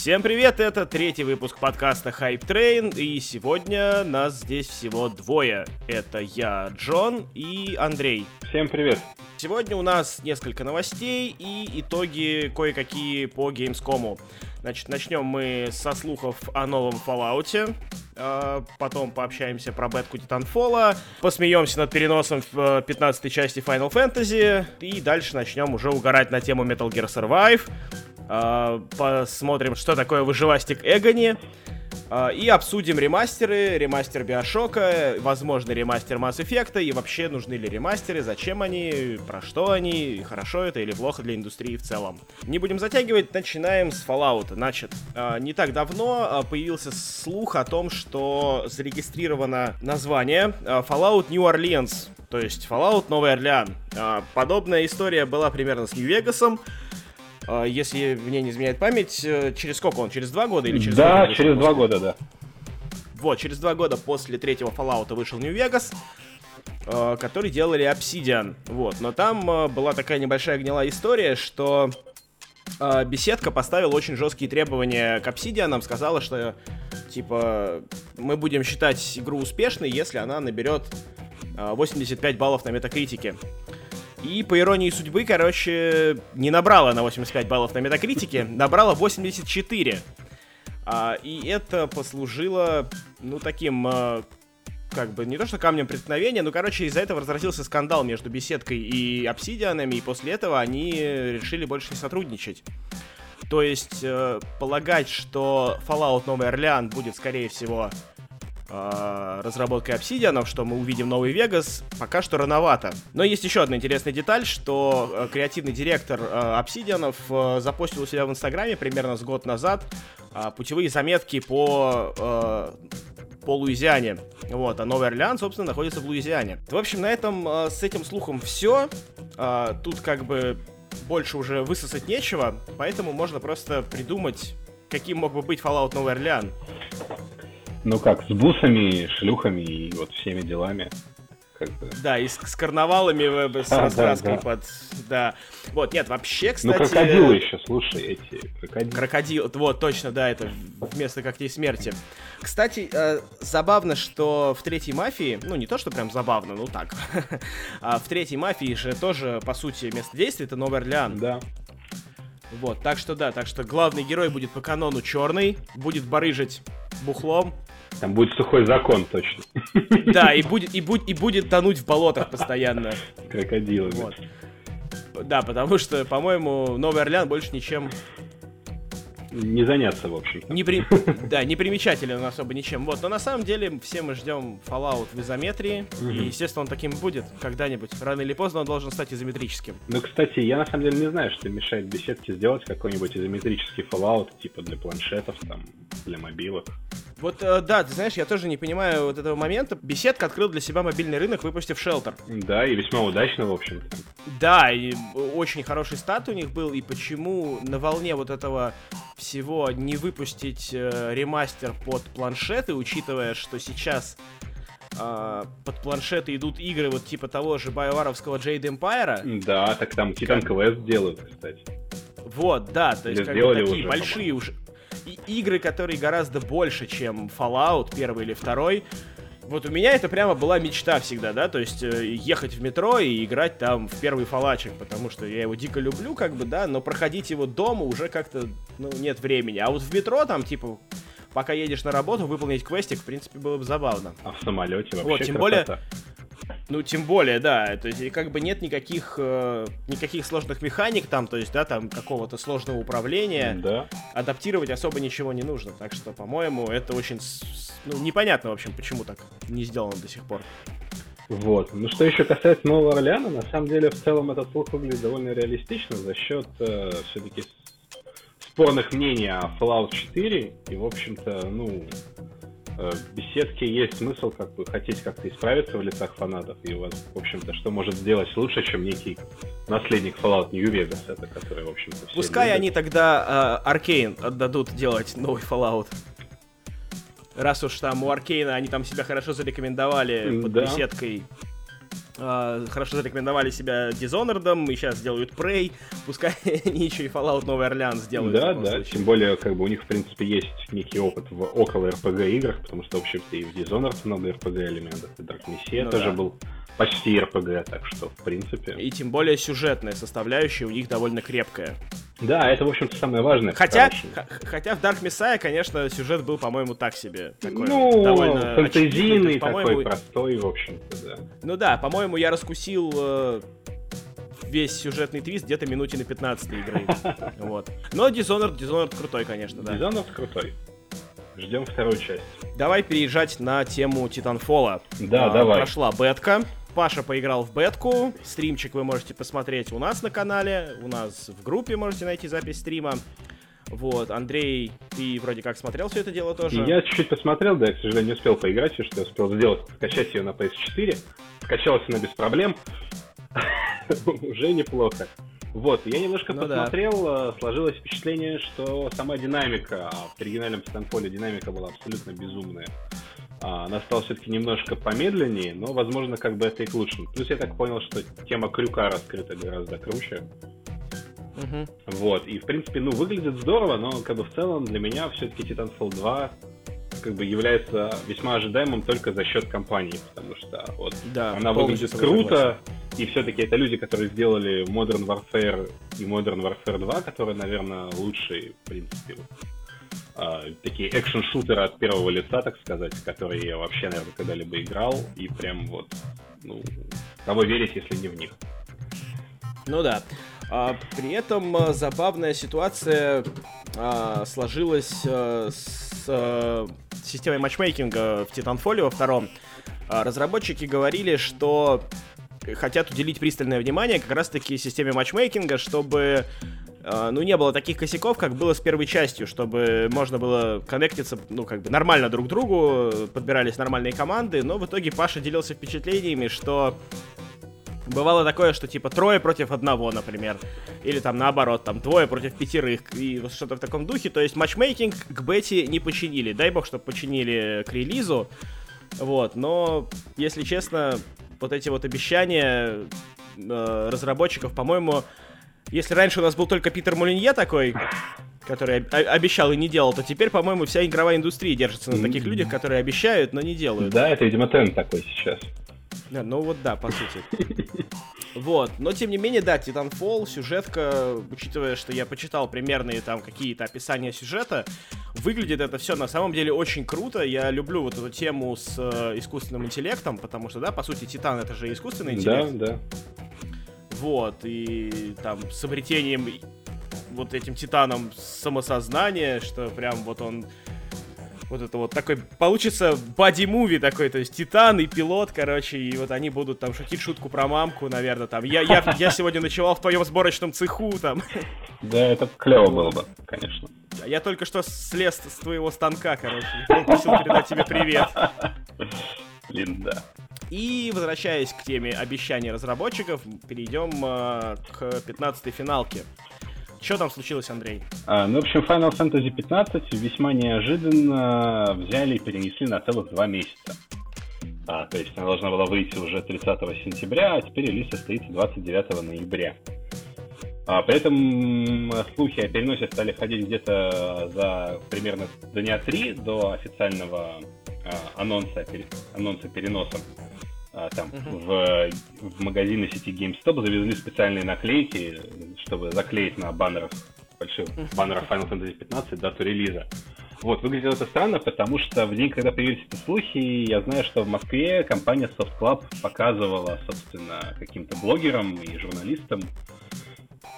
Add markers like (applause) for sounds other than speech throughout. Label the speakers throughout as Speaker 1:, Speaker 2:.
Speaker 1: Всем привет, это третий выпуск подкаста Hype Train, и сегодня нас здесь всего двое. Это я, Джон, и Андрей.
Speaker 2: Всем привет.
Speaker 1: Сегодня у нас несколько новостей и итоги кое-какие по Gamescom. Значит, начнем мы со слухов о новом Fallout. А, потом пообщаемся про бетку Titanfall, посмеемся над переносом в 15 э, части Final Fantasy, и дальше начнем уже угорать на тему Metal Gear Survive, посмотрим, что такое выживастик Эгони, а, и обсудим ремастеры, ремастер Биошока, возможно, ремастер Mass Effect, и вообще нужны ли ремастеры, зачем они, про что они, хорошо это или плохо для индустрии в целом. Не будем затягивать, начинаем с Fallout. Значит, а, не так давно а, появился слух о том, что зарегистрировано название Fallout New Orleans, то есть Fallout Новый Орлеан. Подобная история была примерно с Нью-Вегасом, а, если мне не изменяет память, э, через сколько он? Через два года или через
Speaker 2: Да, года через два года, да.
Speaker 1: Вот, через два года после третьего Fallout вышел Нью-Вегас, э, который делали Obsidian. Вот, но там э, была такая небольшая гнилая история, что беседка поставила очень жесткие требования к Obsidian, сказала, что типа мы будем считать игру успешной, если она наберет 85 баллов на метакритике. И по иронии судьбы, короче, не набрала на 85 баллов на метакритике, набрала 84. А, и это послужило, ну, таким, а, как бы, не то что камнем преткновения, но, короче, из-за этого разразился скандал между беседкой и обсидианами, и после этого они решили больше не сотрудничать. То есть, э, полагать, что Fallout Новый Орлеан будет, скорее всего, разработкой обсидианов, что мы увидим новый Вегас, пока что рановато. Но есть еще одна интересная деталь, что э, креативный директор э, э, запостил у себя в Инстаграме примерно с год назад э, путевые заметки по э, по Луизиане. Вот, а Новый Орлеан, собственно, находится в Луизиане. В общем, на этом э, с этим слухом все. Э, тут как бы больше уже высосать нечего, поэтому можно просто придумать, каким мог бы быть Fallout Новый Орлеан.
Speaker 2: Ну как, с бусами, шлюхами и вот всеми делами.
Speaker 1: Как бы. Да, и с, с карнавалами, с а, раскраской да, да. под... Да. Вот, нет, вообще, ну, кстати...
Speaker 2: Ну, крокодилы еще, слушай, эти
Speaker 1: крокодилы. Крокодил, вот, точно, да, это вместо когтей смерти. Кстати, э, забавно, что в третьей мафии, ну, не то, что прям забавно, ну так, (laughs) а в третьей мафии же тоже, по сути, место действия это Новый Орлеан.
Speaker 2: Да.
Speaker 1: Вот, так что да, так что главный герой будет по канону черный, будет барыжить бухлом,
Speaker 2: там будет сухой закон, точно.
Speaker 1: Да, и будет, и будет, и будет тонуть в болотах постоянно.
Speaker 2: Крокодилы. Вот.
Speaker 1: Да, потому что, по-моему, Новый Орлеан больше ничем
Speaker 2: не заняться, в общем.
Speaker 1: Не при... Да, не примечателен он особо ничем. Вот, но на самом деле все мы ждем Fallout в изометрии. Угу. И, естественно, он таким будет когда-нибудь. Рано или поздно он должен стать изометрическим.
Speaker 2: Ну, кстати, я на самом деле не знаю, что мешает беседке сделать какой-нибудь изометрический Fallout, типа для планшетов, там, для мобилок.
Speaker 1: Вот, э, да, ты знаешь, я тоже не понимаю вот этого момента. Беседка открыл для себя мобильный рынок, выпустив Shelter.
Speaker 2: Да, и весьма удачно, в общем-то.
Speaker 1: Да, и очень хороший стат у них был, и почему на волне вот этого всего не выпустить э, ремастер под планшеты, учитывая, что сейчас э, под планшеты идут игры вот типа того же байоваровского Jade Empire.
Speaker 2: Да, так там Titan как... Quest делают, кстати.
Speaker 1: Вот, да, то есть как бы такие уже, большие уже игры, которые гораздо больше, чем Fallout первый или второй. Вот у меня это прямо была мечта всегда, да, то есть э, ехать в метро и играть там в первый фалачик, потому что я его дико люблю, как бы, да, но проходить его дома уже как-то, ну, нет времени. А вот в метро там, типа, пока едешь на работу, выполнить квестик, в принципе, было бы забавно.
Speaker 2: А в самолете вообще
Speaker 1: Вот, тем
Speaker 2: красота.
Speaker 1: более, ну, тем более, да, то есть как бы нет никаких, э, никаких сложных механик там, то есть, да, там какого-то сложного управления.
Speaker 2: Да.
Speaker 1: Адаптировать особо ничего не нужно, так что, по-моему, это очень, ну, непонятно, в общем, почему так не сделано до сих пор.
Speaker 2: Вот. Ну, что еще касается Нового Орлеана, на самом деле, в целом этот слух выглядит довольно реалистично за счет э, все-таки спорных мнений о Fallout 4. И, в общем-то, ну, в беседке есть смысл как бы хотеть как-то исправиться в лицах фанатов. И в общем-то, что может сделать лучше, чем некий наследник Fallout New Vegas, это который, в общем-то,
Speaker 1: Пускай любят. они тогда Аркейн э, отдадут делать новый Fallout. Раз уж там у Аркейна они там себя хорошо зарекомендовали под да. беседкой хорошо зарекомендовали себя Dishonored, и сейчас делают Prey, пускай (laughs) они еще и Fallout Новый Орлеан сделают.
Speaker 2: Да, да, случае. тем более, как бы у них, в принципе, есть некий опыт в около RPG играх, потому что, в общем-то, и в Dishonored много RPG элементов, и Dark Messiah ну, тоже да. был почти RPG, так что, в принципе...
Speaker 1: И тем более сюжетная составляющая у них довольно крепкая.
Speaker 2: Да, это, в общем-то, самое важное.
Speaker 1: Хотя, хотя в Dark Messiah, конечно, сюжет был, по-моему, так себе.
Speaker 2: Такой, ну, довольно фэнтезийный, такой простой, в общем-то, да.
Speaker 1: Ну да, по-моему, я раскусил э, весь сюжетный твист где-то минуте на 15 игры. (laughs) вот. Но Dishonored, Dishonored крутой, конечно, да.
Speaker 2: Dishonored крутой. Ждем вторую часть.
Speaker 1: Давай переезжать на тему Титанфола.
Speaker 2: Да, а, давай.
Speaker 1: Прошла бетка. Паша поиграл в бетку. Стримчик вы можете посмотреть у нас на канале. У нас в группе можете найти запись стрима. Вот, Андрей, ты вроде как смотрел все это дело тоже?
Speaker 2: Я чуть-чуть посмотрел, да, я, к сожалению, не успел поиграть, все, что я успел сделать, скачать ее на PS4. Скачалась она без проблем. (laughs) Уже неплохо. Вот, я немножко ну, посмотрел, да. Э, сложилось впечатление, что сама динамика, в оригинальном Titanfall динамика была абсолютно безумная. А, она стала все-таки немножко помедленнее, но, возможно, как бы это и к лучшему. Плюс я так понял, что тема крюка раскрыта гораздо круче. Угу. Вот, и в принципе, ну, выглядит здорово, но как бы в целом для меня все-таки Titanfall 2 как бы является весьма ожидаемым только за счет компании, потому что вот да, она выглядит круто, и все-таки это люди, которые сделали Modern Warfare и Modern Warfare 2, которые, наверное, лучшие, в принципе, а, такие экшен-шутеры от первого лица, так сказать, которые я вообще, наверное, когда-либо играл, и прям вот, ну, кого верить, если не в них.
Speaker 1: Ну да. А, при этом а, забавная ситуация а, сложилась а, с а, системой матчмейкинга в Titanfall во втором. А, разработчики говорили, что хотят уделить пристальное внимание как раз-таки системе матчмейкинга, чтобы ну, не было таких косяков, как было с первой частью, чтобы можно было коннектиться, ну, как бы нормально друг к другу, подбирались нормальные команды, но в итоге Паша делился впечатлениями, что Бывало такое, что типа трое против одного, например. Или там наоборот, там двое против пятерых. И что-то в таком духе. То есть матчмейкинг к бете не починили. Дай бог, чтобы починили к релизу. Вот, но, если честно, вот эти вот обещания э, разработчиков, по-моему, если раньше у нас был только Питер Мулинье такой, который обещал и не делал, то теперь, по-моему, вся игровая индустрия держится на таких людях, которые обещают, но не делают.
Speaker 2: Да, это, видимо, тренд такой сейчас.
Speaker 1: Да, ну вот да, по сути. Вот, но тем не менее, да, Titanfall, сюжетка, учитывая, что я почитал примерные там какие-то описания сюжета, выглядит это все на самом деле очень круто. Я люблю вот эту тему с э, искусственным интеллектом, потому что, да, по сути, Титан это же искусственный интеллект.
Speaker 2: Да, да.
Speaker 1: Вот, и там с обретением вот этим Титаном самосознания, что прям вот он вот это вот такой, получится боди-муви такой, то есть Титан и пилот, короче, и вот они будут там шутить шутку про мамку, наверное, там, я, я, я сегодня ночевал в твоем сборочном цеху, там.
Speaker 2: Да, это клево было бы, конечно.
Speaker 1: Я только что слез с твоего станка, короче, просил передать тебе привет.
Speaker 2: Блин, да.
Speaker 1: И возвращаясь к теме обещаний разработчиков, перейдем э, к 15-й финалке. Что там случилось, Андрей?
Speaker 2: А, ну, в общем, Final Fantasy 15 весьма неожиданно взяли и перенесли на целых два месяца. А, то есть она должна была выйти уже 30 сентября, а теперь релиз состоится 29 ноября. А, при этом слухи о переносе стали ходить где-то за примерно дня три до официального а, анонса, анонса переноса. А, там uh-huh. в, в магазины сети GameStop завезли специальные наклейки, чтобы заклеить на баннерах больших uh-huh. баннерах Final Fantasy 15 дату релиза. Вот, выглядело это странно, потому что в день, когда появились эти слухи, я знаю, что в Москве компания Soft Club показывала, собственно, каким-то блогерам и журналистам,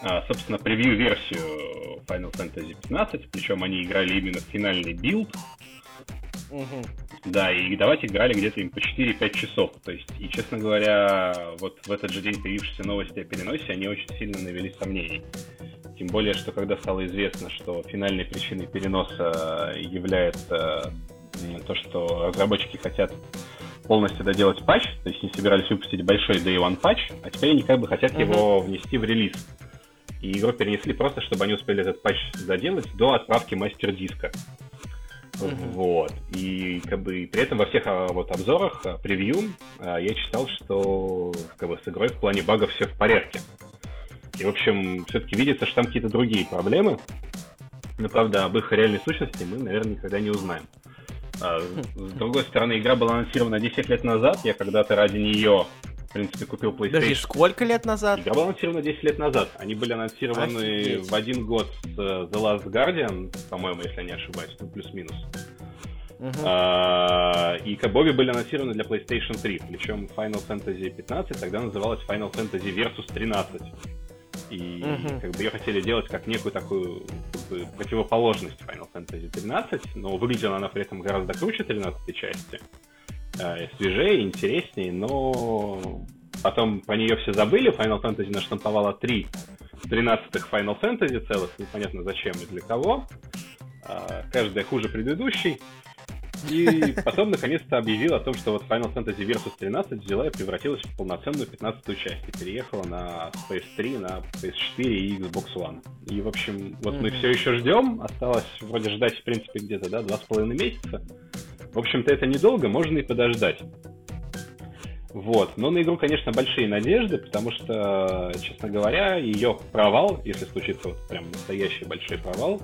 Speaker 2: а, собственно, превью-версию Final Fantasy 15, причем они играли именно в финальный билд, Угу. Да, и давать играли где-то им по 4-5 часов. То есть, и, честно говоря, вот в этот же день появившиеся новости о переносе, они очень сильно навели сомнений. Тем более, что когда стало известно, что финальной причиной переноса является то, что разработчики хотят полностью доделать патч, то есть не собирались выпустить большой Day One патч, а теперь они как бы хотят uh-huh. его внести в релиз. И игру перенесли просто, чтобы они успели этот патч доделать до отправки мастер-диска. Mm-hmm. Вот. И как бы при этом во всех а, вот обзорах, а, превью, а, я читал, что как бы с игрой в плане багов все в порядке. И, в общем, все-таки видится, что там какие-то другие проблемы. Но, правда, об их реальной сущности мы, наверное, никогда не узнаем. С другой стороны, игра была анонсирована 10 лет назад. Я когда-то ради нее, в принципе, купил PlayStation. Подожди,
Speaker 1: сколько лет назад?
Speaker 2: Игра была анонсирована 10 лет назад. Они были анонсированы Офигеть. в один год с The Last Guardian, по-моему, если я не ошибаюсь, ну, плюс-минус. Uh-huh. А, и Кабови были анонсированы для PlayStation 3, причем Final Fantasy 15 тогда называлась Final Fantasy Versus 13. И угу. как бы ее хотели делать как некую такую как бы, противоположность Final Fantasy 13, но выглядела она при этом гораздо круче 13 части. Э, свежее, интереснее, но потом про нее все забыли. Final Fantasy наштамповала 3 13-х Final Fantasy целых, непонятно зачем и для кого. Э, каждая хуже предыдущей. И (laughs) потом, наконец-то, объявил о том, что вот Final Fantasy Versus 13 взяла и превратилась в полноценную 15-ю часть и переехала на PS3, на PS4 и Xbox One. И, в общем, вот mm-hmm. мы все еще ждем. Осталось вроде ждать, в принципе, где-то, да, два с половиной месяца. В общем-то, это недолго, можно и подождать. Вот. Но на игру, конечно, большие надежды, потому что, честно говоря, ее провал, если случится вот прям настоящий большой провал,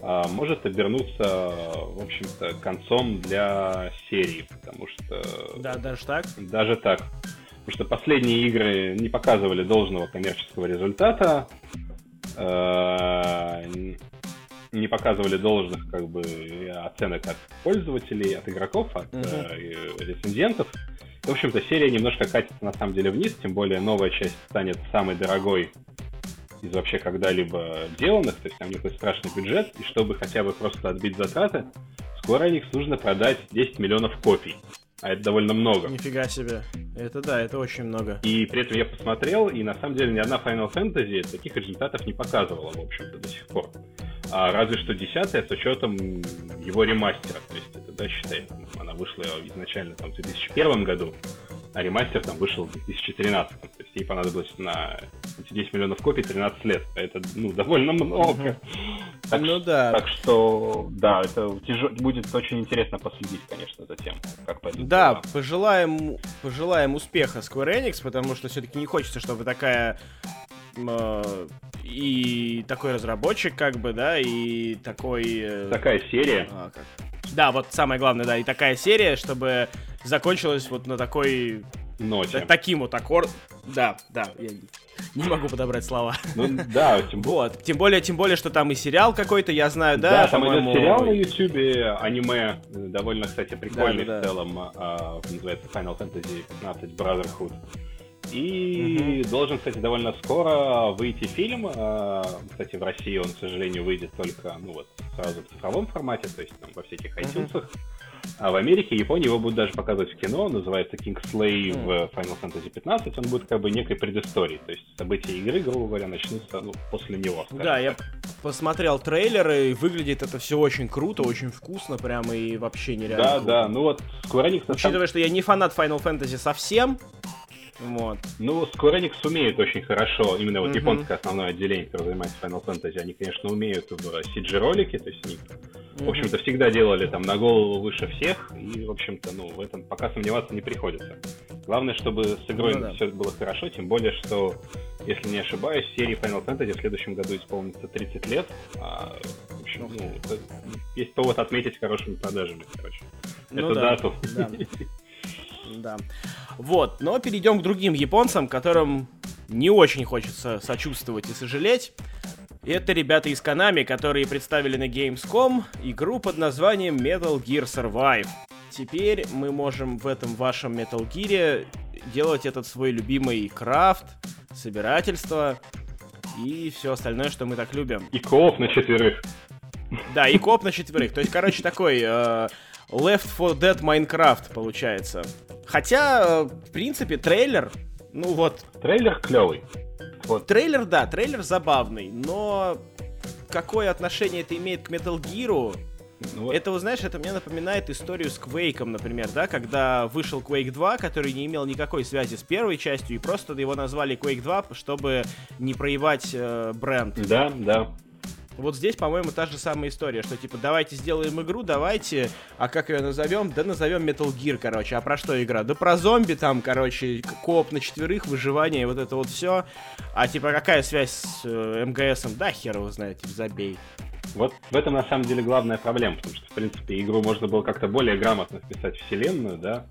Speaker 2: а, может обернуться, в общем-то, концом для серии, потому что...
Speaker 1: Да, даже так?
Speaker 2: Даже так. Потому что последние игры не показывали должного коммерческого результата, а, не показывали должных как бы оценок от пользователей, от игроков, от uh-huh. рецензентов. В общем-то, серия немножко катится на самом деле вниз, тем более новая часть станет самой дорогой из вообще когда-либо деланных, то есть там них страшный бюджет, и чтобы хотя бы просто отбить затраты, скоро них нужно продать 10 миллионов копий. А это довольно много.
Speaker 1: Нифига себе. Это да, это очень много.
Speaker 2: И при этом я посмотрел, и на самом деле ни одна Final Fantasy таких результатов не показывала, в общем-то, до сих пор. А разве что десятая с учетом его ремастера. То есть это, да, считай, она вышла изначально там в 2001 году, а ремастер там вышел в 2013. То есть ей понадобилось на 10 миллионов копий 13 лет. Это, ну, довольно много. Так, ну да. Так что, да, это тяжел... будет очень интересно последить, конечно, за тем, как
Speaker 1: пойдет. Да, дела. пожелаем, пожелаем успеха Square Enix, потому что все-таки не хочется, чтобы такая э, и такой разработчик, как бы, да, и такой... Э,
Speaker 2: такая серия. А,
Speaker 1: как? Да, вот самое главное, да, и такая серия, чтобы закончилась вот на такой...
Speaker 2: Ноте.
Speaker 1: Таким вот аккорд... Да, да, я не могу подобрать слова.
Speaker 2: Ну да, тем
Speaker 1: Вот, тем более, тем более, что там и сериал какой-то, я знаю, да?
Speaker 2: Да, там идет сериал на ютубе, аниме, довольно, кстати, прикольный да, да, в целом, а, называется Final Fantasy 15 Brotherhood. И угу. должен, кстати, довольно скоро выйти фильм. А, кстати, в России он, к сожалению, выйдет только, ну вот, сразу в цифровом формате, то есть там во всяких iTunes. Угу. А в Америке, Японии его будут даже показывать в кино, называется Kingsley mm. в Final Fantasy 15. Он будет как бы некой предысторией, то есть события игры, грубо говоря, начнутся ну, после него.
Speaker 1: Да, так. я посмотрел трейлеры, и выглядит это все очень круто, очень вкусно, прямо и вообще нереально.
Speaker 2: Да,
Speaker 1: круто.
Speaker 2: да, ну вот Square Enix...
Speaker 1: Учитывая, сам... что я не фанат Final Fantasy совсем, вот.
Speaker 2: Ну, Square Enix умеет очень хорошо, именно вот mm-hmm. японское основное отделение, которое занимается Final Fantasy, они, конечно, умеют в CG-ролике, то есть они, mm-hmm. в общем-то, всегда делали там на голову выше всех, и, в общем-то, ну, в этом пока сомневаться не приходится. Главное, чтобы с игрой ну, да. все было хорошо, тем более, что, если не ошибаюсь, серии Final Fantasy в следующем году исполнится 30 лет, а, в общем, ну, это, есть повод отметить хорошими продажами, короче. Ну, Эту да, дату. Да.
Speaker 1: Да. Вот, но перейдем к другим японцам, которым не очень хочется сочувствовать и сожалеть. Это ребята из Konami, которые представили на Gamescom игру под названием Metal Gear Survive. Теперь мы можем в этом вашем Metal Gear делать этот свой любимый крафт, собирательство и все остальное, что мы так любим.
Speaker 2: И кооп на четверых.
Speaker 1: Да, и коп на четверых. То есть, короче, такой э, Left 4 Dead Minecraft получается. Хотя, э, в принципе, трейлер, ну вот...
Speaker 2: Трейлер клевый.
Speaker 1: Вот. Трейлер, да, трейлер забавный, но какое отношение это имеет к Metal Gear? Ну, вот. Это, знаешь, это мне напоминает историю с Quake, например, да, когда вышел Quake 2, который не имел никакой связи с первой частью, и просто его назвали Quake 2, чтобы не проебать э, бренд.
Speaker 2: Да, да.
Speaker 1: Вот здесь, по-моему, та же самая история, что типа давайте сделаем игру, давайте, а как ее назовем? Да назовем Metal Gear, короче. А про что игра? Да про зомби там, короче, коп на четверых, выживание, вот это вот все. А типа какая связь с э, МГСом? Да, хер его знает, типа, забей.
Speaker 2: Вот в этом на самом деле главная проблема, потому что, в принципе, игру можно было как-то более грамотно вписать в вселенную, да,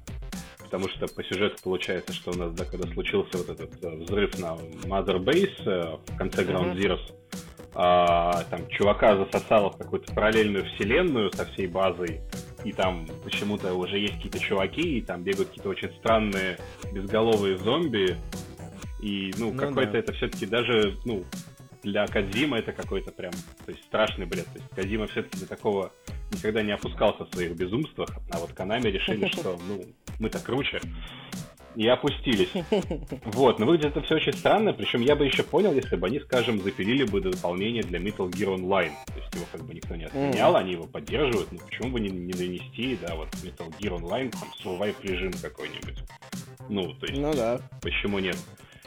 Speaker 2: потому что по сюжету получается, что у нас, да, когда случился вот этот э, взрыв на Mother Base э, в конце Ground Zeroes, а, там чувака засосало в какую-то параллельную вселенную со всей базой, и там почему-то уже есть какие-то чуваки, и там бегают какие-то очень странные безголовые зомби, и, ну, ну какой-то да. это все-таки даже, ну, для Кадзима это какой-то прям, то есть страшный бред. То есть Кадзима все-таки до такого никогда не опускался в своих безумствах, а вот Канами решили, (laughs) что, ну, мы-то круче, и опустились. (laughs) Вот, но выглядит это все очень странно, причем я бы еще понял, если бы они, скажем, запилили бы дополнение для Metal Gear Online. То есть его как бы никто не отменял, они его поддерживают, ну почему бы не, не донести, да, вот Metal Gear Online, там, survive режим какой-нибудь. Ну, то есть, ну, да. почему нет?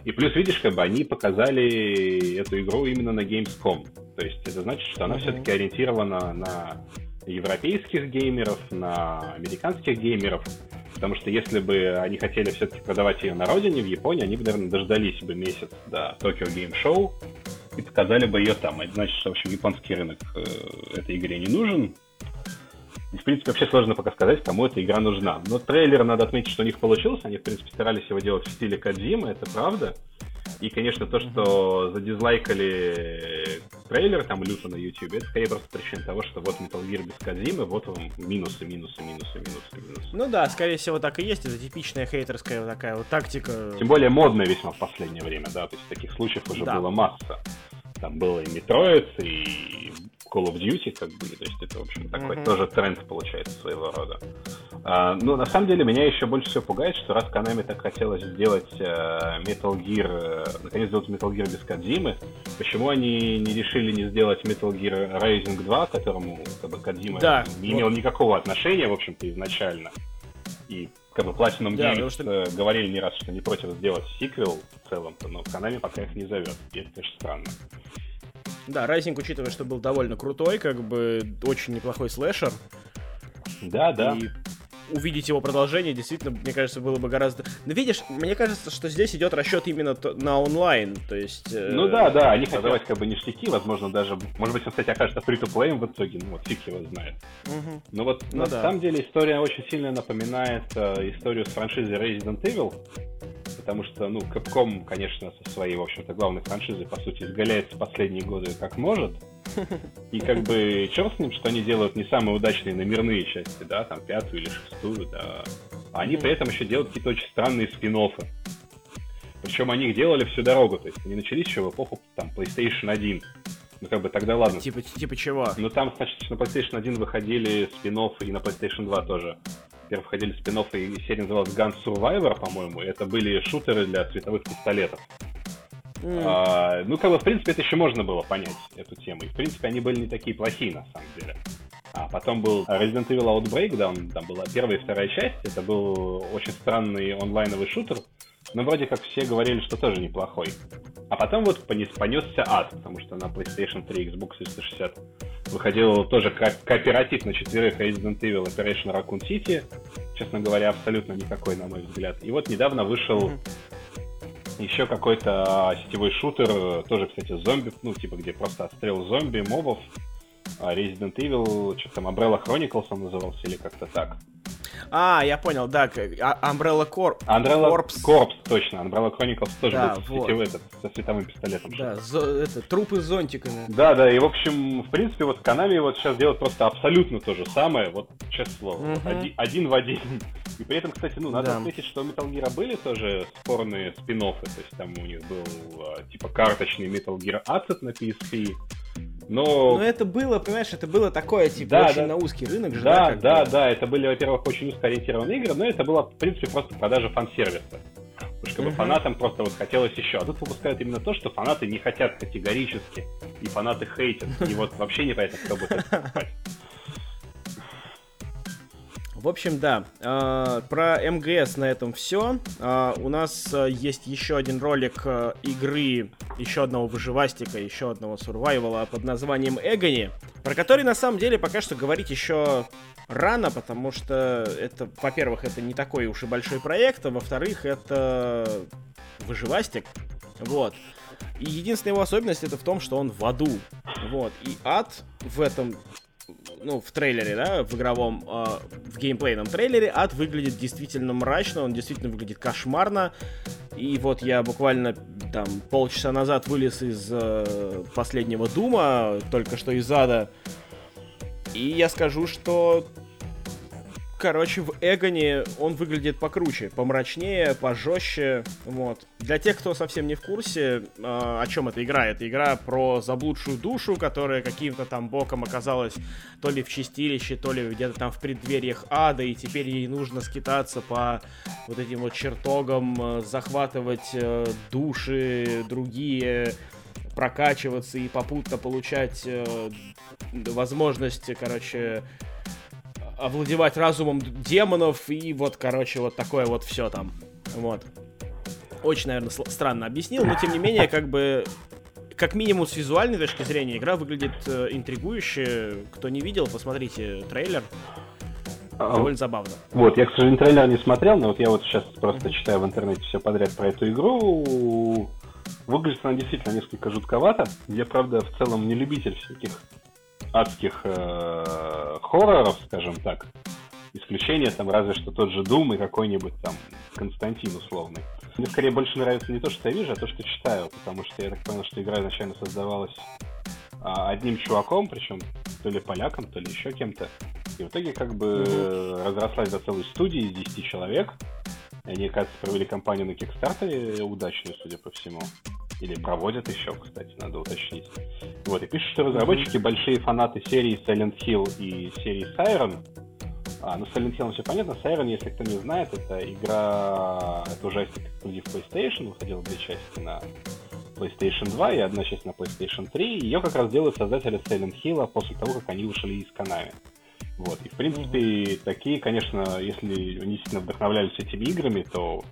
Speaker 2: И плюс, видишь, как бы они показали эту игру именно на Gamescom. То есть это значит, что она uh-huh. все-таки ориентирована на европейских геймеров, на американских геймеров. Потому что если бы они хотели все-таки продавать ее на родине, в Японии, они бы, наверное, дождались бы месяц до Tokyo Game Show и показали бы ее там. Это значит, что, в общем, японский рынок э, этой игре не нужен. И, в принципе, вообще сложно пока сказать, кому эта игра нужна. Но трейлер, надо отметить, что у них получился. Они, в принципе, старались его делать в стиле Кадзима, это правда. И, конечно, то, что задизлайкали трейлер там люто на YouTube, это скорее просто причина того, что вот Metal Gear без Кадзимы, вот вам минусы, минусы, минусы, минусы, минусы.
Speaker 1: Ну да, скорее всего так и есть, это типичная хейтерская вот такая вот тактика.
Speaker 2: Тем более модная весьма в последнее время, да, то есть таких случаев уже да. было масса. Там было и Metroid, и Call of Duty, как бы, то есть это, в общем, такой mm-hmm. тоже тренд получается своего рода. А, ну, на самом деле, меня еще больше всего пугает, что раз Konami так хотелось сделать э, Metal Gear, э, наконец сделать Metal Gear без Кадзимы, почему они не решили не сделать Metal Gear Rising 2, к которому как бы, Кадзима да, не имел вот. никакого отношения, в общем-то, изначально. И как бы Platinum да, Games что... Э, говорили не раз, что не против сделать сиквел в целом, но Konami пока их не зовет. И это, конечно, странно.
Speaker 1: Да, Rising, учитывая, что был довольно крутой, как бы очень неплохой слэшер.
Speaker 2: Да, да. И
Speaker 1: увидеть его продолжение, действительно, мне кажется, было бы гораздо... Но видишь, мне кажется, что здесь идет расчет именно на онлайн, то есть...
Speaker 2: Э... Ну да, да, они хотят давать как бы ништяки, возможно, даже... Может быть, он, кстати, окажется фри то плеем в итоге, ну вот фиг его знает. Угу. Но вот ну, на да. самом деле история очень сильно напоминает э, историю с франшизой Resident Evil, потому что, ну, Capcom, конечно, со своей, в общем-то, главной франшизой, по сути, изгаляется последние годы как может. И как бы, черт с ним, что они делают не самые удачные номерные части, да, там, пятую или шестую, да. А они при этом еще делают какие-то очень странные спин -оффы. Причем они их делали всю дорогу, то есть они начались еще в эпоху, там, PlayStation 1. Ну, как бы тогда ладно.
Speaker 1: Типа, типа чего?
Speaker 2: Ну, там, значит, на PlayStation 1 выходили спин и на PlayStation 2 тоже первых входили спин и серия называлась Gun Survivor, по-моему. Это были шутеры для световых пистолетов. Mm. А, ну, как бы, в принципе, это еще можно было понять, эту тему. И, в принципе, они были не такие плохие, на самом деле. А потом был Resident Evil Outbreak, да, он, там была первая и вторая часть. Это был очень странный онлайновый шутер, но вроде как все говорили, что тоже неплохой. А потом вот понес, понесся ад, потому что на PlayStation 3, Xbox 360 выходил тоже ко- кооператив на четверых Resident Evil Operation Raccoon City. Честно говоря, абсолютно никакой, на мой взгляд. И вот недавно вышел еще какой-то сетевой шутер, тоже, кстати, зомби, ну, типа, где просто отстрел зомби, мобов. А Resident Evil, что там, Umbrella Chronicles он назывался или как-то так.
Speaker 1: А, я понял, да, а, Umbrella Corp.
Speaker 2: Umbrella Corps. Corps, точно. Umbrella Chronicles тоже да, был вот. этот, со световым пистолетом.
Speaker 1: Да, зо- это, трупы с зонтиками.
Speaker 2: Да, да, и, в общем, в принципе, вот Konami вот сейчас делает просто абсолютно то же самое, вот, честное слово, угу. один, один в один. (laughs) И при этом, кстати, ну, надо да. отметить, что у Metal Gear были тоже спорные спин то есть там у них был, а, типа, карточный Metal Gear Asset на PSP, но...
Speaker 1: Но это было, понимаешь, это было такое, типа, да, очень да. на узкий рынок же,
Speaker 2: да? Да, да, да, это были, во-первых, очень узкоориентированные игры, но это было, в принципе, просто продажа фан-сервиса. Потому что uh-huh. фанатам просто вот хотелось еще. А тут выпускают именно то, что фанаты не хотят категорически, и фанаты хейтят, и вот вообще непонятно, кто будет это покупать.
Speaker 1: В общем, да, э, про МГС на этом все. Э, у нас э, есть еще один ролик э, игры, еще одного выживастика, еще одного сурвайвала под названием Эгони, про который на самом деле пока что говорить еще рано, потому что это, во-первых, это не такой уж и большой проект, а во-вторых, это выживастик, вот. И единственная его особенность это в том, что он в аду, вот. И ад в этом ну, в трейлере, да, в игровом, э, в геймплейном трейлере, ад выглядит действительно мрачно, он действительно выглядит кошмарно. И вот я буквально там полчаса назад вылез из э, последнего Дума, только что из ада. И я скажу, что короче, в Эгоне он выглядит покруче, помрачнее, пожестче, вот. Для тех, кто совсем не в курсе, э, о чем эта игра, это игра про заблудшую душу, которая каким-то там боком оказалась то ли в чистилище, то ли где-то там в преддвериях ада, и теперь ей нужно скитаться по вот этим вот чертогам, э, захватывать э, души другие, прокачиваться и попутно получать э, возможность, короче, овладевать разумом демонов и вот, короче, вот такое вот все там. Вот. Очень, наверное, странно объяснил, но тем не менее, как бы как минимум с визуальной точки зрения игра выглядит э, интригующе. Кто не видел, посмотрите трейлер. А, Довольно забавно.
Speaker 2: Вот, я, к сожалению, трейлер не смотрел, но вот я вот сейчас просто читаю в интернете все подряд про эту игру. Выглядит она действительно несколько жутковато. Я, правда, в целом не любитель всяких адских э, хорроров, скажем так. Исключение там разве что тот же Дум и какой-нибудь там Константин условный. Мне скорее больше нравится не то, что я вижу, а то, что читаю, потому что я так понял, что игра изначально создавалась а, одним чуваком, причем то ли поляком, то ли еще кем-то. И в итоге как бы mm-hmm. разрослась до целой студии из 10 человек. И они, кажется, провели кампанию на Kickstarter удачную, судя по всему. Или проводят еще, кстати, надо уточнить. Вот, и пишут, что разработчики большие фанаты серии Silent Hill и серии Siren. А, ну, Silent Hill все понятно. Siren, если кто не знает, это игра, это ужастик эксклюзив PlayStation, выходила две части на PlayStation 2 и одна часть на PlayStation 3. Ее как раз делают создатели Silent Hill после того, как они вышли из Konami. Вот. И, в принципе, mm-hmm. такие, конечно, если они действительно вдохновлялись этими играми, то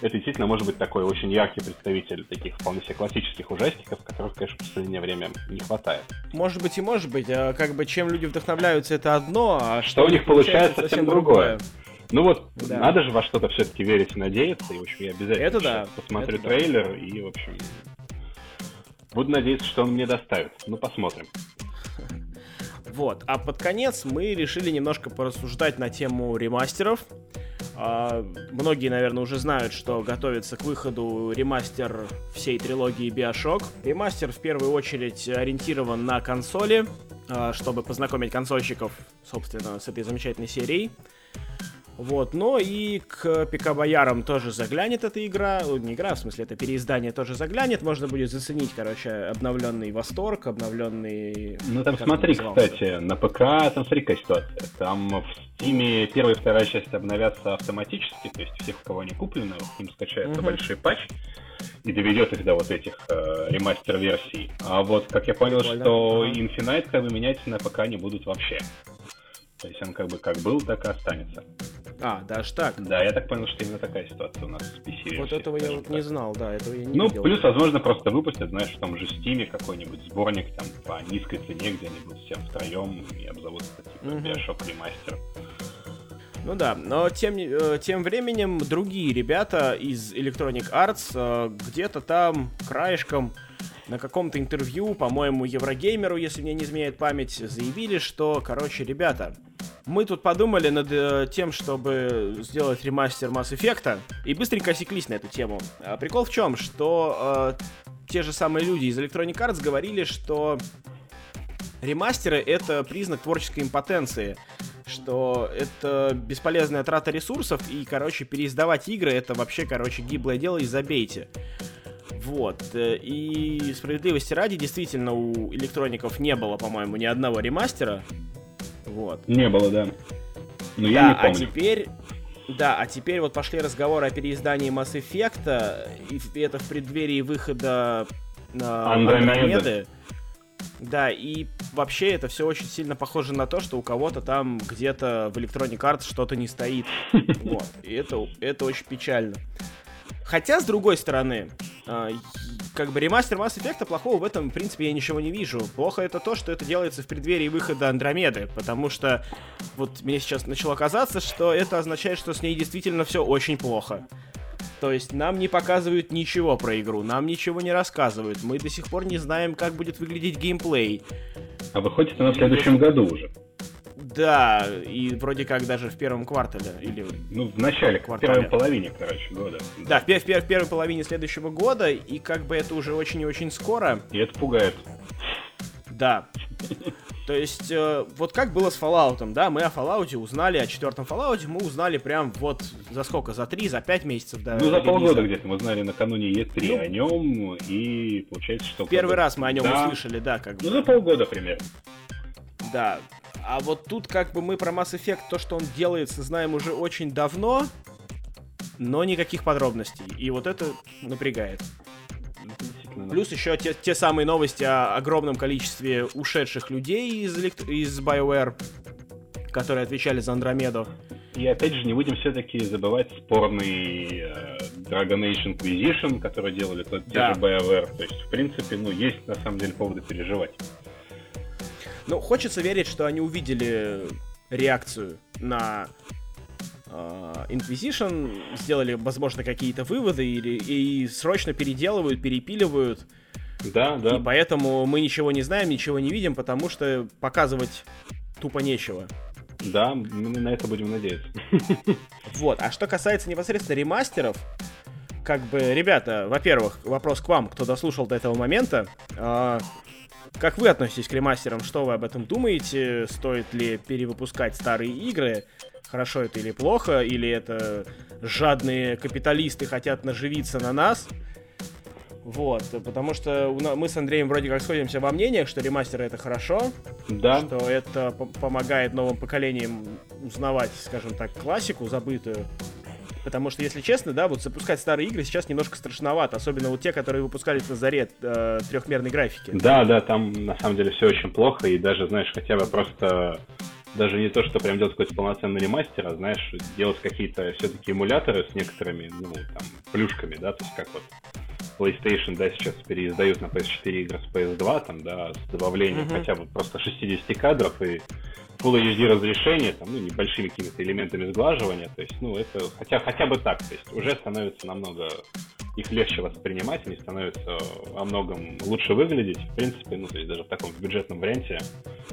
Speaker 2: это действительно может быть такой очень яркий представитель таких вполне себе классических ужастиков, которых, конечно, в последнее время не хватает.
Speaker 1: Может быть и может быть. А как бы чем люди вдохновляются, это одно, а
Speaker 2: что, что у них получается, совсем другое. другое. Ну вот, да. надо же во что-то все-таки верить и надеяться, и, в общем, я обязательно это да. посмотрю это трейлер, да. и, в общем, буду надеяться, что он мне доставит. Ну, посмотрим.
Speaker 1: Вот, а под конец мы решили немножко порассуждать на тему ремастеров. А, многие, наверное, уже знают, что готовится к выходу ремастер всей трилогии Bioshock. Ремастер в первую очередь ориентирован на консоли, а, чтобы познакомить консольщиков, собственно, с этой замечательной серией. Вот, но и к ПК-боярам тоже заглянет эта игра, не игра, в смысле, это переиздание тоже заглянет, можно будет заценить, короче, обновленный восторг, обновленный...
Speaker 2: Ну там смотри, кстати, на ПК там смотри какая ситуация, там в Steam первая и вторая часть обновятся автоматически, то есть всех, у кого они куплены, к ним скачается угу. большой патч, и доведет их до вот этих э, ремастер-версий. А вот, как я понял, Прикольно. что ага. Infinite как бы менять на ПК не будут вообще. То есть он как бы как был, так и останется.
Speaker 1: А, даже так?
Speaker 2: Да, я так понял, что именно такая ситуация у нас с PC.
Speaker 1: Вот этого я вот не знал, да, этого я не
Speaker 2: Ну,
Speaker 1: видел.
Speaker 2: плюс, возможно, просто выпустят, знаешь, в том же Steam какой-нибудь сборник там по низкой цене, где они будут всем втроем и обзовутся типа угу. Bioshock Remaster.
Speaker 1: Ну да, но тем, э, тем временем другие ребята из Electronic Arts э, где-то там краешком на каком-то интервью, по-моему, Еврогеймеру, если мне не изменяет память, заявили, что, короче, ребята, мы тут подумали над э, тем, чтобы сделать ремастер Mass Effect, и быстренько осеклись на эту тему. А прикол в чем, что э, те же самые люди из Electronic Arts говорили, что ремастеры — это признак творческой импотенции, что это бесполезная трата ресурсов, и, короче, переиздавать игры — это вообще, короче, гиблое дело, и забейте. Вот. Э, и справедливости ради, действительно, у электроников не было, по-моему, ни одного ремастера. Вот.
Speaker 2: Не было, да.
Speaker 1: Но да, я не а помню. а теперь... Да, а теперь вот пошли разговоры о переиздании Mass Effect, и это в преддверии выхода
Speaker 2: на Андромеды.
Speaker 1: Да, и вообще это все очень сильно похоже на то, что у кого-то там где-то в Electronic Arts что-то не стоит. (laughs) Вот. И это, это очень печально. Хотя, с другой стороны, как бы ремастер Mass Effect плохого в этом, в принципе, я ничего не вижу. Плохо это то, что это делается в преддверии выхода Андромеды, потому что вот мне сейчас начало казаться, что это означает, что с ней действительно все очень плохо. То есть нам не показывают ничего про игру, нам ничего не рассказывают, мы до сих пор не знаем, как будет выглядеть геймплей.
Speaker 2: А выходит она в следующем году уже.
Speaker 1: Да, и вроде как даже в первом квартале. Или
Speaker 2: ну, в начале, в первой половине, короче, года.
Speaker 1: Да, в, в, в первой половине следующего года, и как бы это уже очень и очень скоро.
Speaker 2: И это пугает.
Speaker 1: Да. То есть, э, вот как было с Fallout, да, мы о Fallout узнали, о четвертом Fallout мы узнали прям вот за сколько, за три, за пять месяцев, да.
Speaker 2: Ну, за полгода где-то мы узнали накануне E3 ну, о нем, и получается, что...
Speaker 1: Первый раз мы о нем да. услышали, да, как
Speaker 2: бы. Ну, за полгода примерно.
Speaker 1: Да, а вот тут как бы мы про Mass Effect, то, что он делается, знаем уже очень давно, но никаких подробностей. И вот это напрягает. Плюс еще те, те самые новости о огромном количестве ушедших людей из, из BioWare, которые отвечали за Андромеду.
Speaker 2: И опять же, не будем все-таки забывать спорный э, Dragon Age Inquisition, который делали тот, да. те же BioWare. То есть, в принципе, ну, есть на самом деле поводы переживать.
Speaker 1: Ну, хочется верить, что они увидели реакцию на uh, Inquisition, сделали, возможно, какие-то выводы или, и срочно переделывают, перепиливают.
Speaker 2: Да, да.
Speaker 1: И поэтому мы ничего не знаем, ничего не видим, потому что показывать тупо нечего.
Speaker 2: Да, мы на это будем надеяться. (laughs)
Speaker 1: Вот, а что касается непосредственно ремастеров, как бы, ребята, во-первых, вопрос к вам, кто дослушал до этого момента. Как вы относитесь к ремастерам? Что вы об этом думаете? Стоит ли перевыпускать старые игры? Хорошо это или плохо? Или это жадные капиталисты хотят наживиться на нас? Вот, потому что мы с Андреем вроде как сходимся во мнениях, что ремастеры это хорошо,
Speaker 2: да.
Speaker 1: что это помогает новым поколениям узнавать, скажем так, классику забытую. Потому что, если честно, да, вот запускать старые игры сейчас немножко страшновато, особенно вот те, которые выпускались на заре э, трехмерной графики.
Speaker 2: Да, да, там на самом деле все очень плохо, и даже, знаешь, хотя бы просто даже не то, что прям делать какой-то полноценный ремастер, а, знаешь, делать какие-то все-таки эмуляторы с некоторыми, ну, там, плюшками, да, то есть как вот PlayStation, да, сейчас переиздают на PS4 игры с PS2, там, да, с добавлением mm-hmm. хотя бы просто 60 кадров и Full HD разрешение, там, ну, небольшими какими-то элементами сглаживания, то есть, ну, это хотя, хотя бы так, то есть уже становится намного их легче воспринимать, они становятся во многом лучше выглядеть, в принципе, ну, то есть даже в таком бюджетном варианте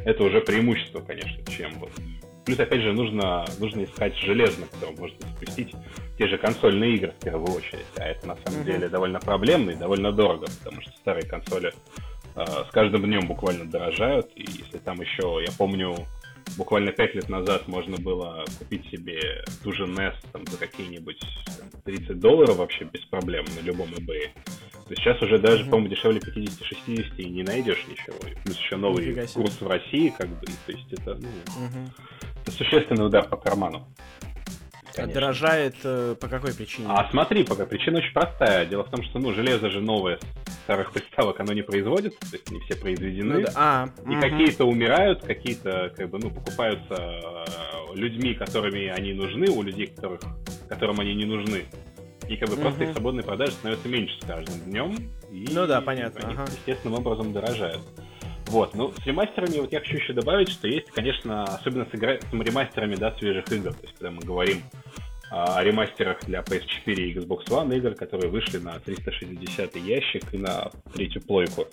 Speaker 2: это уже преимущество, конечно, чем вот Плюс, опять же, нужно, нужно искать железно, которое можно запустить те же консольные игры в первую очередь. А это на самом mm-hmm. деле довольно проблемно и довольно дорого, потому что старые консоли э, с каждым днем буквально дорожают. И если там еще, я помню, буквально 5 лет назад можно было купить себе ту же NES там, за какие-нибудь 30 долларов вообще без проблем на любом eBay. То сейчас уже даже, mm-hmm. по-моему, дешевле 50-60 и не найдешь ничего. И плюс еще новый курс в России, как бы, то есть это, ну, mm-hmm. это существенный удар по карману.
Speaker 1: Конечно. Дорожает э, по какой причине?
Speaker 2: А смотри, пока причина очень простая. Дело в том, что ну железо же новое старых приставок оно не производится, то есть не все произведены. Ну, да. а, и угу. какие-то умирают, какие-то как бы ну покупаются э, людьми, которыми они нужны, у людей, которых, которым они не нужны. И как бы угу. просто их свободной продажи становится меньше с каждым днем. И
Speaker 1: ну да, понятно.
Speaker 2: Они ага. естественным образом дорожают. Вот, ну, с ремастерами вот я хочу еще добавить, что есть, конечно, особенно с, игра... с ремастерами, да, свежих игр, то есть когда мы говорим о ремастерах для PS4 и Xbox One игр, которые вышли на 360 ящик и на третью плойку.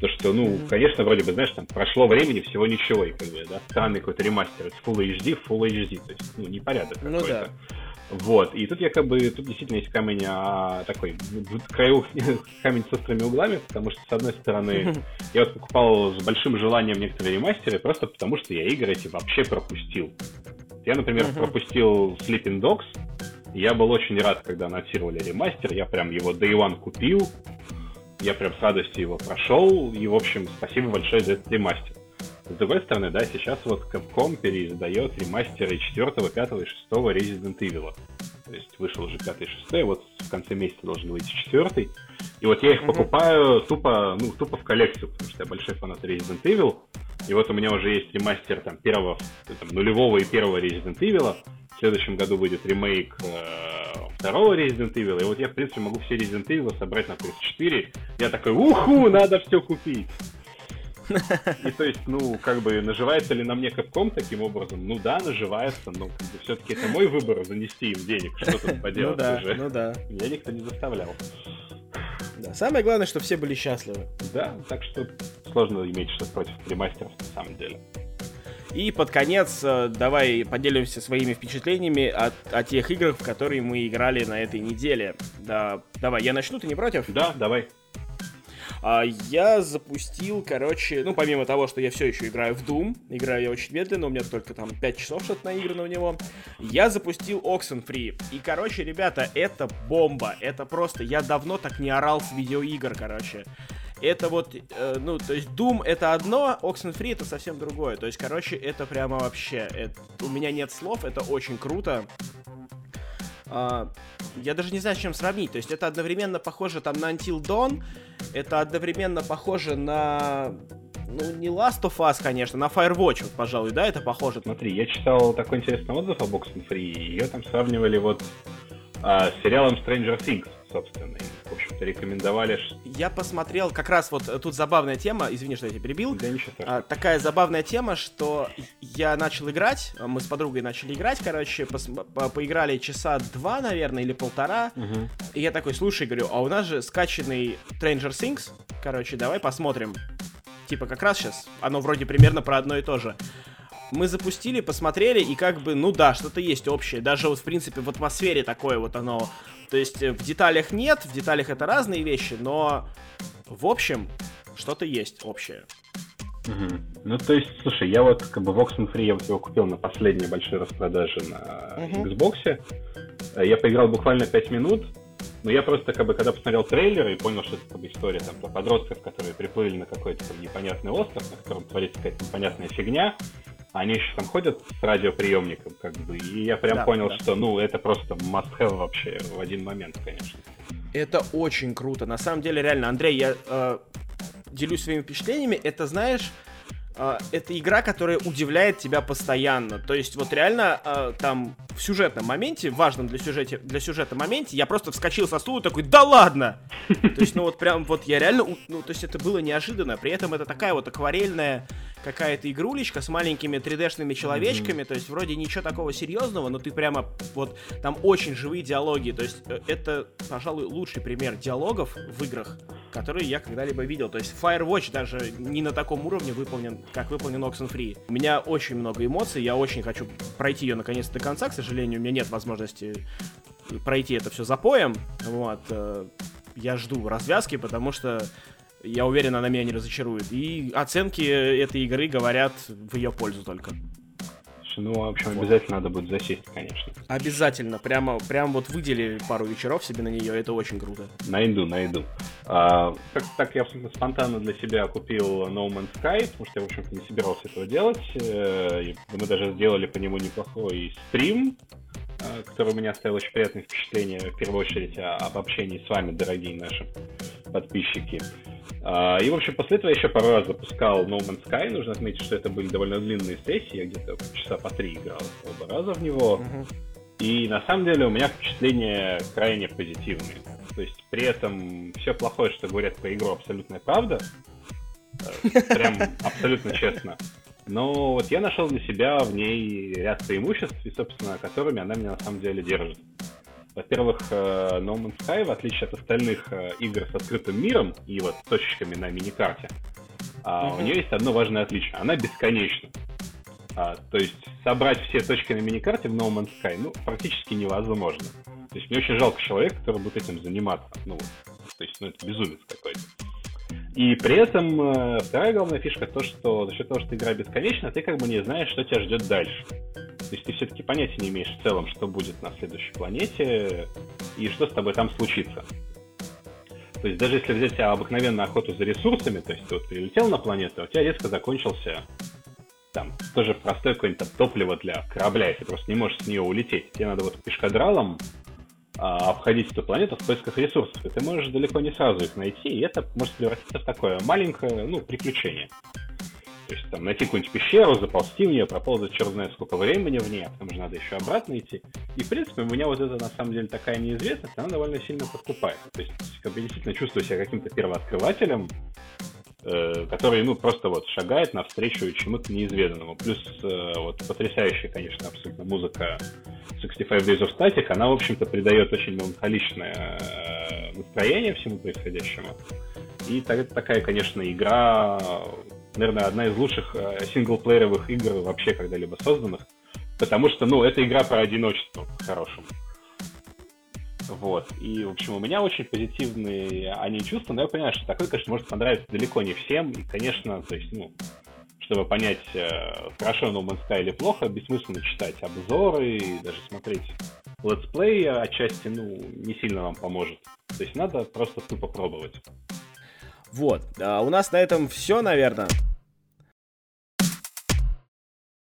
Speaker 2: То, что, ну, mm-hmm. конечно, вроде бы, знаешь, там прошло времени, всего ничего, и как бы, да, странный какой-то ремастер, это Full HD, Full HD, то есть, ну, непорядок ну, какой-то. Да. Вот, и тут я как бы, тут действительно есть камень а, такой, краю, (laughs) камень с острыми углами, потому что, с одной стороны, (laughs) я вот покупал с большим желанием некоторые ремастеры, просто потому что я игры эти вообще пропустил. Я, например, пропустил Sleeping Dogs, я был очень рад, когда анонсировали ремастер, я прям его Day One купил, я прям с радостью его прошел, и, в общем, спасибо большое за этот ремастер. С другой стороны, да, сейчас вот Capcom переиздает ремастеры 4, 5 и 6 Resident Evil. То есть вышел уже 5 и 6, вот в конце месяца должен выйти 4. И вот я их mm-hmm. покупаю тупо, ну, тупо в коллекцию, потому что я большой фанат Resident Evil. И вот у меня уже есть ремастер там первого, там, нулевого и первого Resident Evil. В следующем году выйдет ремейк э, второго Resident Evil. И вот я, в принципе, могу все Resident Evil собрать на PS4. Я такой, уху, надо все купить. И то есть, ну, как бы, наживается ли на мне Capcom таким образом? Ну да, наживается, но как бы, все-таки это мой выбор занести им денег, что тут (laughs) поделать
Speaker 1: ну, да,
Speaker 2: уже.
Speaker 1: Ну да.
Speaker 2: Меня никто не заставлял.
Speaker 1: Да, самое главное, что все были счастливы.
Speaker 2: Да, так что сложно иметь что-то против ремастеров на самом деле.
Speaker 1: И под конец э, давай поделимся своими впечатлениями о, о тех играх, в которые мы играли на этой неделе. Да, давай, я начну, ты не против?
Speaker 2: Да, давай.
Speaker 1: А, я запустил, короче, ну, помимо того, что я все еще играю в Doom, играю я очень медленно, у меня только там 5 часов что-то наиграно в него, я запустил Oxenfree. И, короче, ребята, это бомба, это просто, я давно так не орал с видеоигр, короче. Это вот, э, ну, то есть Doom это одно, Oxenfree это совсем другое. То есть, короче, это прямо вообще, это, у меня нет слов, это очень круто. Uh, я даже не знаю, с чем сравнить. То есть это одновременно похоже там на Until Dawn, это одновременно похоже на ну, не Last of Us, конечно, на Firewatch, вот, пожалуй, да, это похоже.
Speaker 2: Смотри, я читал такой интересный отзыв о Oxenfree, ее там сравнивали вот а, с сериалом Stranger Things, собственно. В общем-то, рекомендовали.
Speaker 1: Я посмотрел, как раз вот тут забавная тема, извини, что я тебя перебил.
Speaker 2: Да ничего
Speaker 1: а, такая забавная тема, что я начал играть, мы с подругой начали играть, короче, пос, по, поиграли часа два, наверное, или полтора.
Speaker 2: Угу.
Speaker 1: И я такой, слушай, говорю, а у нас же скачанный Stranger Things, короче, давай посмотрим. Типа как раз сейчас, оно вроде примерно про одно и то же мы запустили, посмотрели, и как бы, ну да, что-то есть общее. Даже вот, в принципе, в атмосфере такое вот оно. То есть э, в деталях нет, в деталях это разные вещи, но в общем, что-то есть общее.
Speaker 2: Угу. Ну, то есть, слушай, я вот как бы в Oxenfree я вот его купил на последней большой распродаже на угу. Xbox. Э, я поиграл буквально 5 минут, но я просто, как бы, когда посмотрел трейлер и понял, что это как бы, история там, про подростков, которые приплыли на какой-то там непонятный остров, на котором творится какая-то непонятная фигня, они еще там ходят с радиоприемником, как бы, и я прям да, понял, да. что, ну, это просто must-have вообще в один момент, конечно.
Speaker 1: Это очень круто. На самом деле, реально, Андрей, я э, делюсь своими впечатлениями. Это, знаешь, э, это игра, которая удивляет тебя постоянно. То есть, вот реально, э, там, в сюжетном моменте, важном для сюжета, для сюжета моменте, я просто вскочил со стула такой, да ладно! То есть, ну вот прям, вот я реально, ну, то есть это было неожиданно. При этом это такая вот акварельная какая-то игрулечка с маленькими 3D-шными человечками, mm-hmm. то есть вроде ничего такого серьезного, но ты прямо вот там очень живые диалоги, то есть э, это, пожалуй, лучший пример диалогов в играх, которые я когда-либо видел. То есть Firewatch даже не на таком уровне выполнен, как выполнен Oxenfree. У меня очень много эмоций, я очень хочу пройти ее наконец до конца, к сожалению, у меня нет возможности пройти это все запоем, вот, э, я жду развязки, потому что я уверен, она меня не разочарует. И оценки этой игры говорят в ее пользу только.
Speaker 2: Ну, в общем, обязательно надо будет засесть, конечно.
Speaker 1: Обязательно. Прямо, прям вот выдели пару вечеров себе на нее, это очень круто.
Speaker 2: Найду, найду. А, как так я спонтанно для себя купил No Man's Sky, потому что я, в общем-то, не собирался этого делать. Э, мы даже сделали по нему неплохой стрим, э, который у меня оставил очень приятное впечатление, в первую очередь, об общении с вами, дорогие наши подписчики. А, и, в общем, после этого я еще пару раз запускал No Man's Sky. Нужно отметить, что это были довольно длинные сессии. Я где-то часа по три играл оба раза в него. И на самом деле у меня впечатления крайне позитивные. То есть при этом все плохое, что говорят про игру, абсолютная правда. Э, прям абсолютно честно. Но вот я нашел для себя в ней ряд преимуществ, и, собственно, которыми она меня на самом деле держит. Во-первых, э, No Man's Sky, в отличие от остальных э, игр с открытым миром и вот точечками на миникарте, uh-huh. у нее есть одно важное отличие. Она бесконечна. А, то есть собрать все точки на миникарте в No Man's Sky ну, практически невозможно. То есть мне очень жалко человека, который будет этим заниматься. Ну, то есть, ну, это безумец какой-то. И при этом э, вторая главная фишка то, что за счет того, что игра бесконечна, ты как бы не знаешь, что тебя ждет дальше. То есть ты все-таки понятия не имеешь в целом, что будет на следующей планете и что с тобой там случится. То есть даже если взять обыкновенную охоту за ресурсами, то есть ты вот прилетел на планету, а у тебя резко закончился там тоже простое какое-нибудь топливо для корабля, если просто не можешь с нее улететь. Тебе надо вот пешкадралом а, обходить эту планету в поисках ресурсов, и ты можешь далеко не сразу их найти, и это может превратиться в такое маленькое, ну, приключение. То есть там найти какую-нибудь пещеру, заползти в нее, проползать черт знает сколько времени в ней, а потом же надо еще обратно идти. И, в принципе, у меня вот это на самом деле такая неизвестность, она довольно сильно подкупает. То есть, как бы действительно чувствую себя каким-то первооткрывателем, э, который, ну, просто вот шагает навстречу чему-то неизведанному. Плюс э, вот потрясающая, конечно, абсолютно музыка 65 Days of Static, она, в общем-то, придает очень меланхоличное э, настроение всему происходящему. И такая, конечно, игра, наверное, одна из лучших э, синглплееровых игр вообще когда-либо созданных. Потому что, ну, это игра про одиночество, по-хорошему. Вот. И, в общем, у меня очень позитивные они чувства, но я понимаю, что такое, конечно, может понравиться далеко не всем. И, конечно, то есть, ну, чтобы понять, хорошо No Man's Sky или плохо, бессмысленно читать обзоры и даже смотреть летсплей отчасти, ну, не сильно вам поможет. То есть надо просто тупо пробовать.
Speaker 1: Вот. А у нас на этом все, наверное.